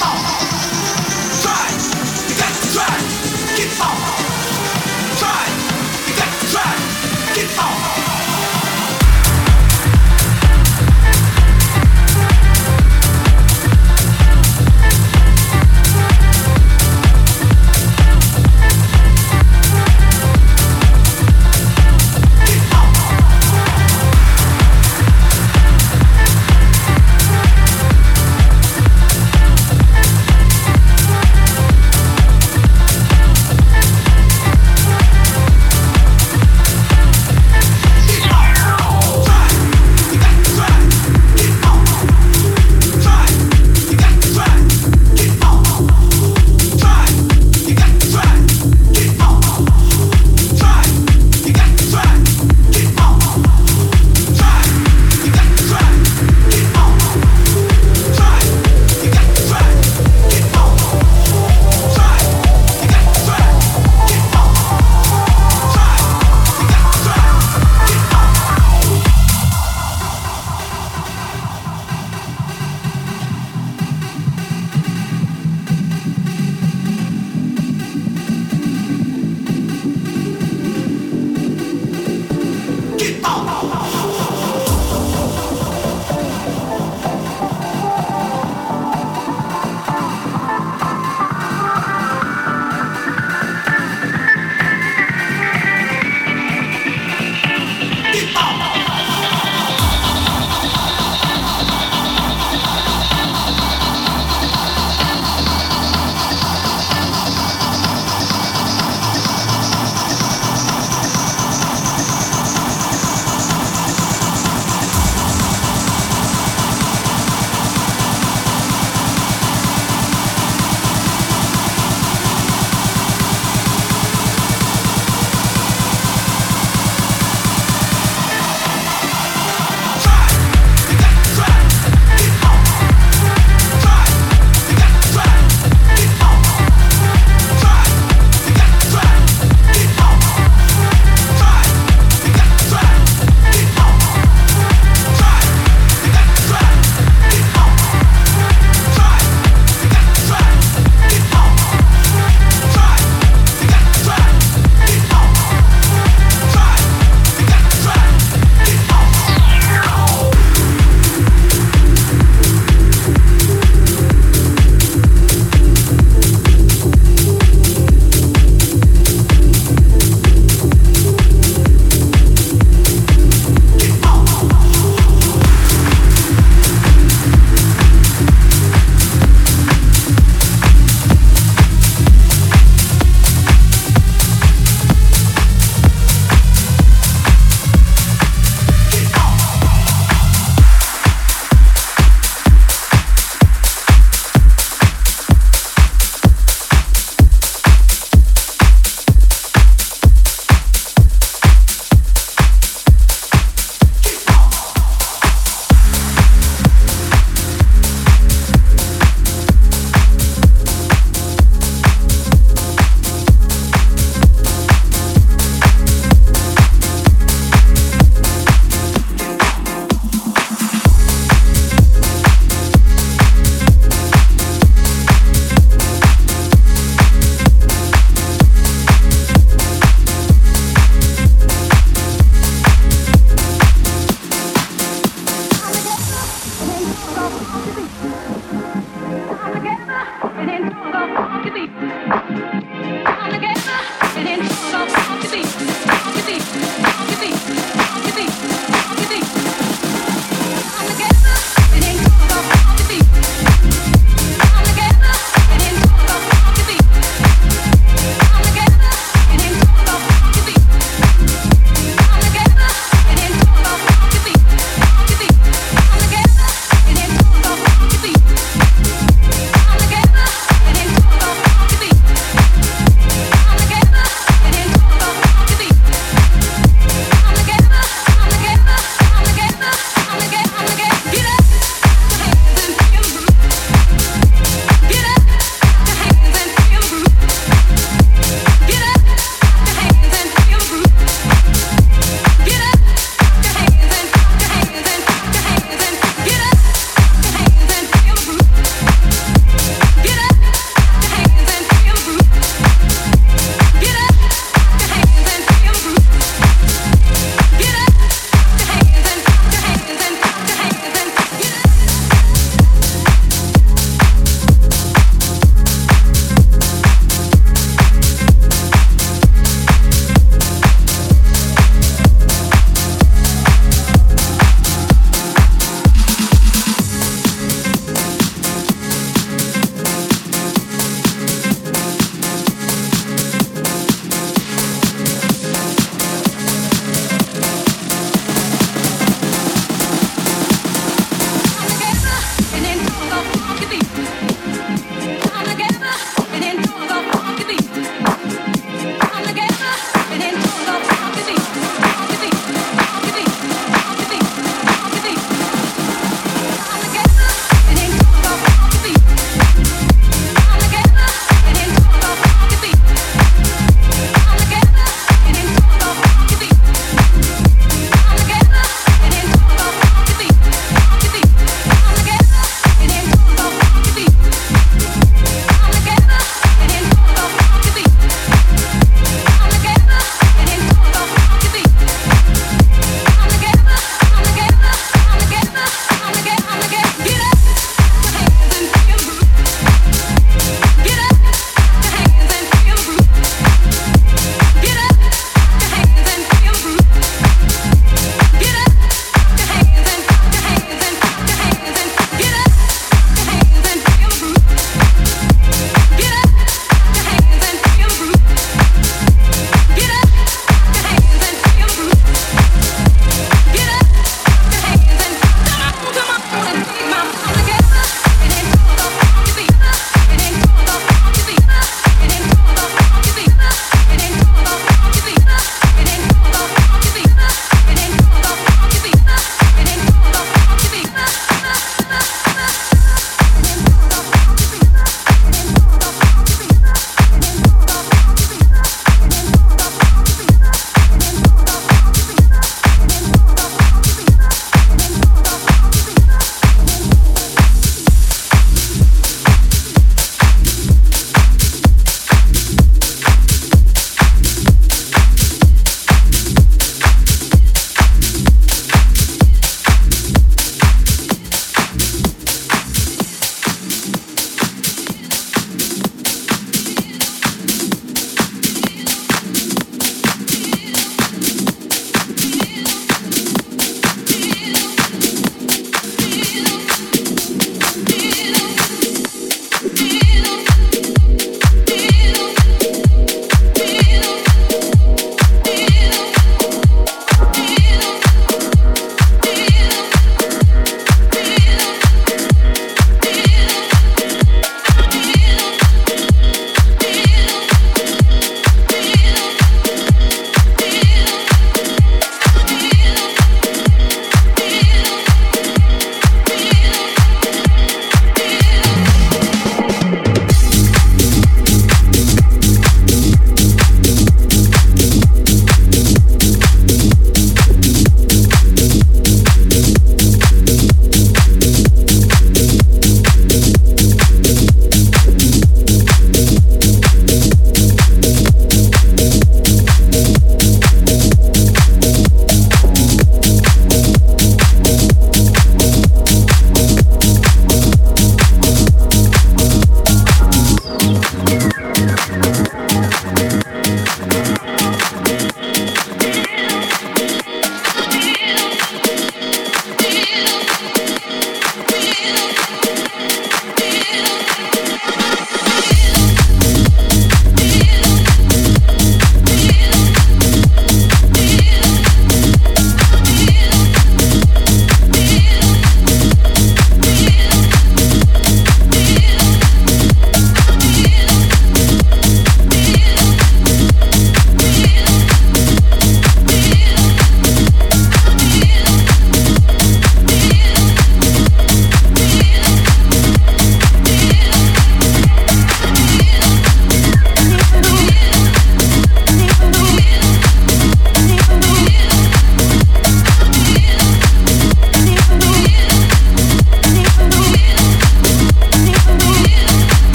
报